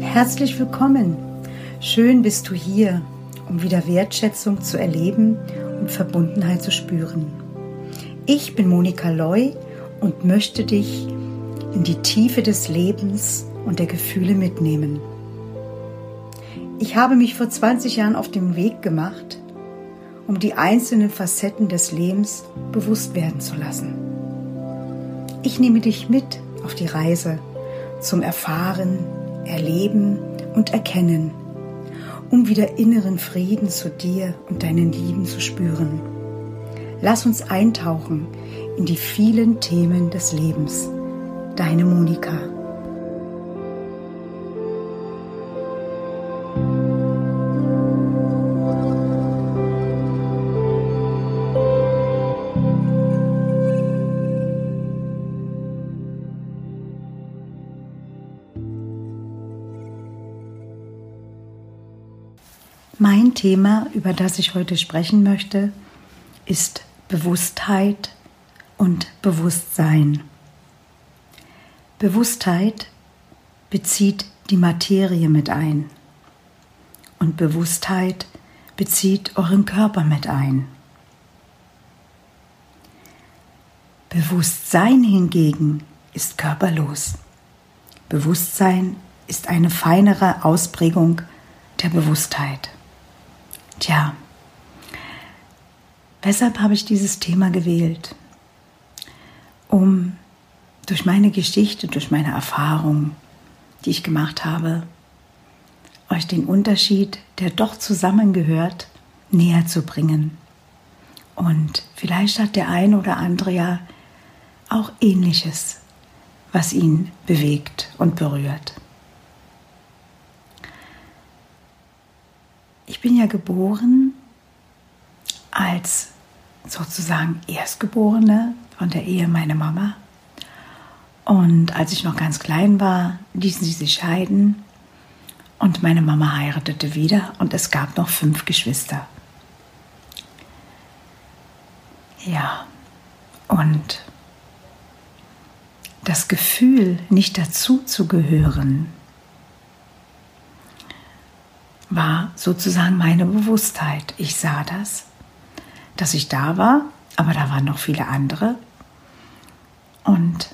Herzlich willkommen. Schön bist du hier, um wieder Wertschätzung zu erleben und Verbundenheit zu spüren. Ich bin Monika Loy und möchte dich in die Tiefe des Lebens und der Gefühle mitnehmen. Ich habe mich vor 20 Jahren auf den Weg gemacht, um die einzelnen Facetten des Lebens bewusst werden zu lassen. Ich nehme dich mit auf die Reise zum Erfahren, Erleben und Erkennen, um wieder inneren Frieden zu dir und deinen Lieben zu spüren. Lass uns eintauchen in die vielen Themen des Lebens. Deine Monika. Thema, über das ich heute sprechen möchte, ist Bewusstheit und Bewusstsein. Bewusstheit bezieht die Materie mit ein und Bewusstheit bezieht euren Körper mit ein. Bewusstsein hingegen ist körperlos. Bewusstsein ist eine feinere Ausprägung der Bewusstheit. Tja, weshalb habe ich dieses Thema gewählt? Um durch meine Geschichte, durch meine Erfahrung, die ich gemacht habe, euch den Unterschied, der doch zusammengehört, näher zu bringen. Und vielleicht hat der ein oder andere ja auch ähnliches, was ihn bewegt und berührt. Ich bin ja geboren als sozusagen Erstgeborene von der Ehe meiner Mama. Und als ich noch ganz klein war, ließen sie sich scheiden und meine Mama heiratete wieder und es gab noch fünf Geschwister. Ja, und das Gefühl, nicht dazu zu gehören, war sozusagen meine Bewusstheit. Ich sah das, dass ich da war, aber da waren noch viele andere. Und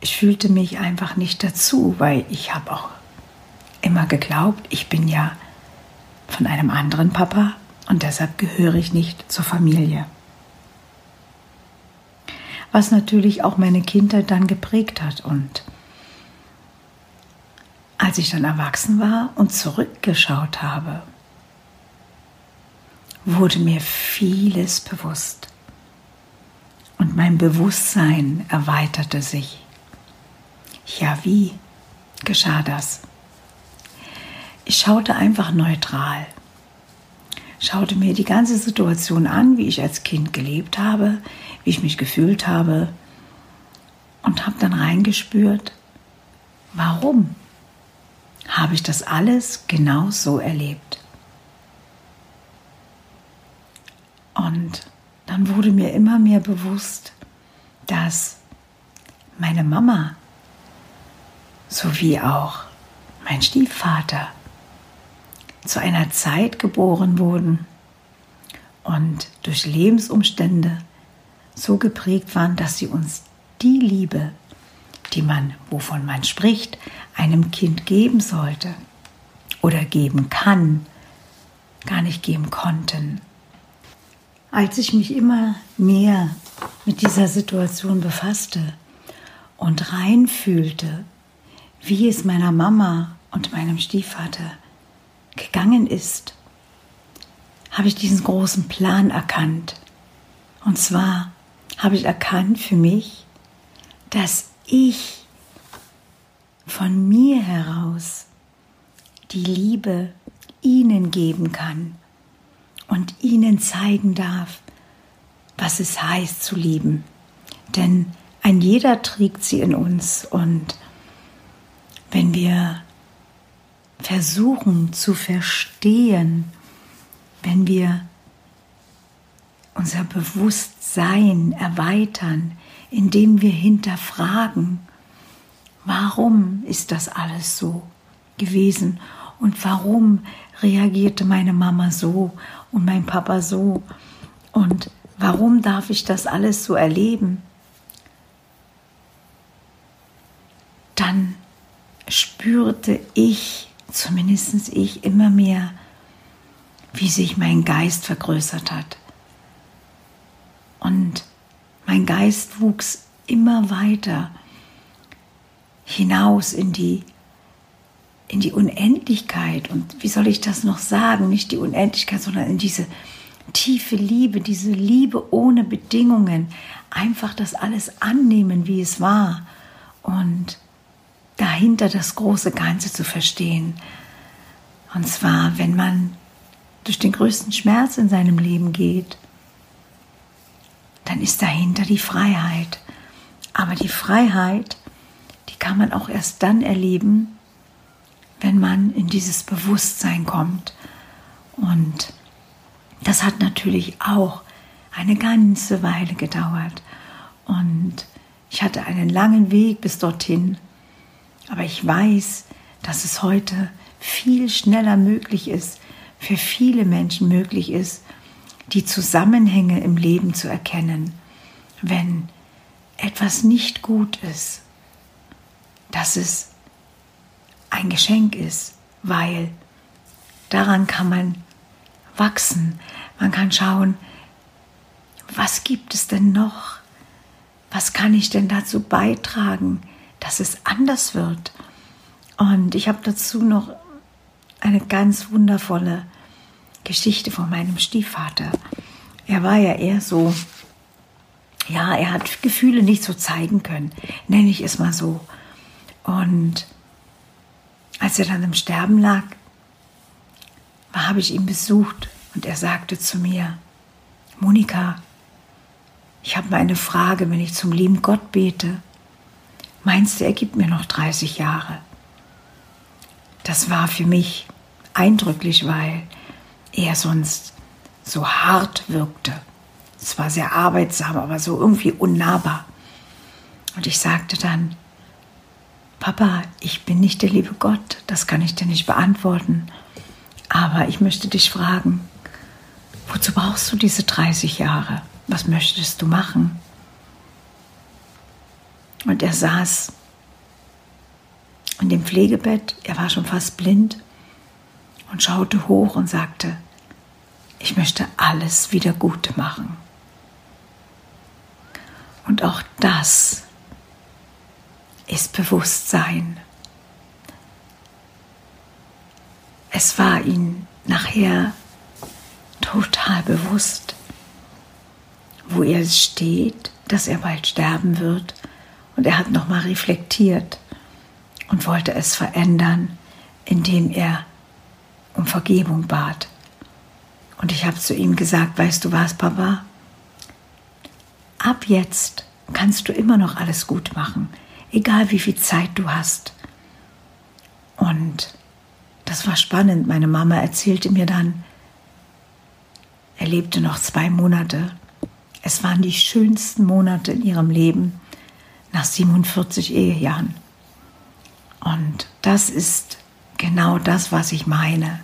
ich fühlte mich einfach nicht dazu, weil ich habe auch immer geglaubt, ich bin ja von einem anderen Papa und deshalb gehöre ich nicht zur Familie. Was natürlich auch meine Kindheit dann geprägt hat und als ich dann erwachsen war und zurückgeschaut habe, wurde mir vieles bewusst. Und mein Bewusstsein erweiterte sich. Ja, wie geschah das? Ich schaute einfach neutral, schaute mir die ganze Situation an, wie ich als Kind gelebt habe, wie ich mich gefühlt habe und habe dann reingespürt, warum habe ich das alles genau so erlebt. Und dann wurde mir immer mehr bewusst, dass meine Mama sowie auch mein Stiefvater zu einer Zeit geboren wurden und durch Lebensumstände so geprägt waren, dass sie uns die Liebe, die man, wovon man spricht, einem Kind geben sollte oder geben kann, gar nicht geben konnten. Als ich mich immer mehr mit dieser Situation befasste und reinfühlte, wie es meiner Mama und meinem Stiefvater gegangen ist, habe ich diesen großen Plan erkannt. Und zwar habe ich erkannt für mich, dass ich von mir heraus die Liebe ihnen geben kann und ihnen zeigen darf, was es heißt zu lieben. Denn ein jeder trägt sie in uns und wenn wir versuchen zu verstehen, wenn wir unser Bewusstsein erweitern, indem wir hinterfragen, warum ist das alles so gewesen und warum reagierte meine Mama so und mein Papa so und warum darf ich das alles so erleben, dann spürte ich, zumindest ich, immer mehr, wie sich mein Geist vergrößert hat. Mein Geist wuchs immer weiter hinaus in die, in die Unendlichkeit. Und wie soll ich das noch sagen? Nicht die Unendlichkeit, sondern in diese tiefe Liebe, diese Liebe ohne Bedingungen. Einfach das alles annehmen, wie es war. Und dahinter das große Ganze zu verstehen. Und zwar, wenn man durch den größten Schmerz in seinem Leben geht, dann ist dahinter die Freiheit. Aber die Freiheit, die kann man auch erst dann erleben, wenn man in dieses Bewusstsein kommt. Und das hat natürlich auch eine ganze Weile gedauert. Und ich hatte einen langen Weg bis dorthin. Aber ich weiß, dass es heute viel schneller möglich ist, für viele Menschen möglich ist, die Zusammenhänge im Leben zu erkennen, wenn etwas nicht gut ist, dass es ein Geschenk ist, weil daran kann man wachsen, man kann schauen, was gibt es denn noch, was kann ich denn dazu beitragen, dass es anders wird. Und ich habe dazu noch eine ganz wundervolle Geschichte von meinem Stiefvater. Er war ja eher so, ja, er hat Gefühle nicht so zeigen können, nenne ich es mal so. Und als er dann im Sterben lag, habe ich ihn besucht und er sagte zu mir, Monika, ich habe mal eine Frage, wenn ich zum lieben Gott bete. Meinst du, er gibt mir noch 30 Jahre? Das war für mich eindrücklich, weil er sonst so hart wirkte. Es war sehr arbeitsam, aber so irgendwie unnahbar. Und ich sagte dann, Papa, ich bin nicht der liebe Gott, das kann ich dir nicht beantworten. Aber ich möchte dich fragen, wozu brauchst du diese 30 Jahre? Was möchtest du machen? Und er saß in dem Pflegebett, er war schon fast blind und schaute hoch und sagte, ich möchte alles wieder gut machen. Und auch das ist Bewusstsein. Es war ihm nachher total bewusst, wo er steht, dass er bald sterben wird. Und er hat nochmal reflektiert und wollte es verändern, indem er um Vergebung bat. Und ich habe zu ihm gesagt, weißt du was, Papa? Ab jetzt kannst du immer noch alles gut machen, egal wie viel Zeit du hast. Und das war spannend. Meine Mama erzählte mir dann, er lebte noch zwei Monate. Es waren die schönsten Monate in ihrem Leben nach 47 Ehejahren. Und das ist genau das, was ich meine.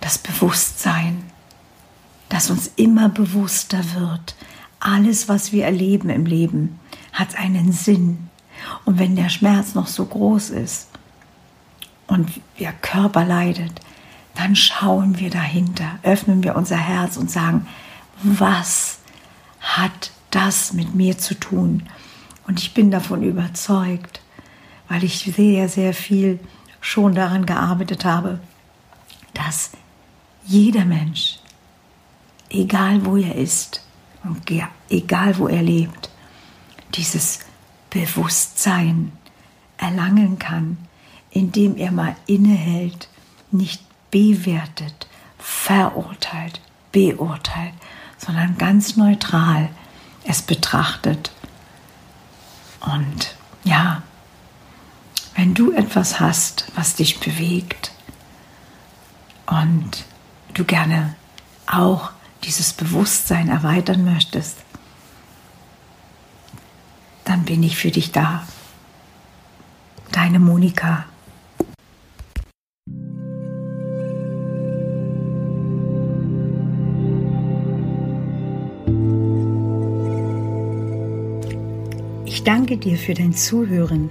Das Bewusstsein, das uns immer bewusster wird. Alles, was wir erleben im Leben, hat einen Sinn. Und wenn der Schmerz noch so groß ist und der Körper leidet, dann schauen wir dahinter, öffnen wir unser Herz und sagen, was hat das mit mir zu tun? Und ich bin davon überzeugt, weil ich sehr, sehr viel schon daran gearbeitet habe, dass jeder Mensch, egal wo er ist und egal wo er lebt, dieses Bewusstsein erlangen kann, indem er mal innehält, nicht bewertet, verurteilt, beurteilt, sondern ganz neutral es betrachtet. Und ja, wenn du etwas hast, was dich bewegt und du gerne auch dieses Bewusstsein erweitern möchtest, dann bin ich für dich da. Deine Monika. Ich danke dir für dein Zuhören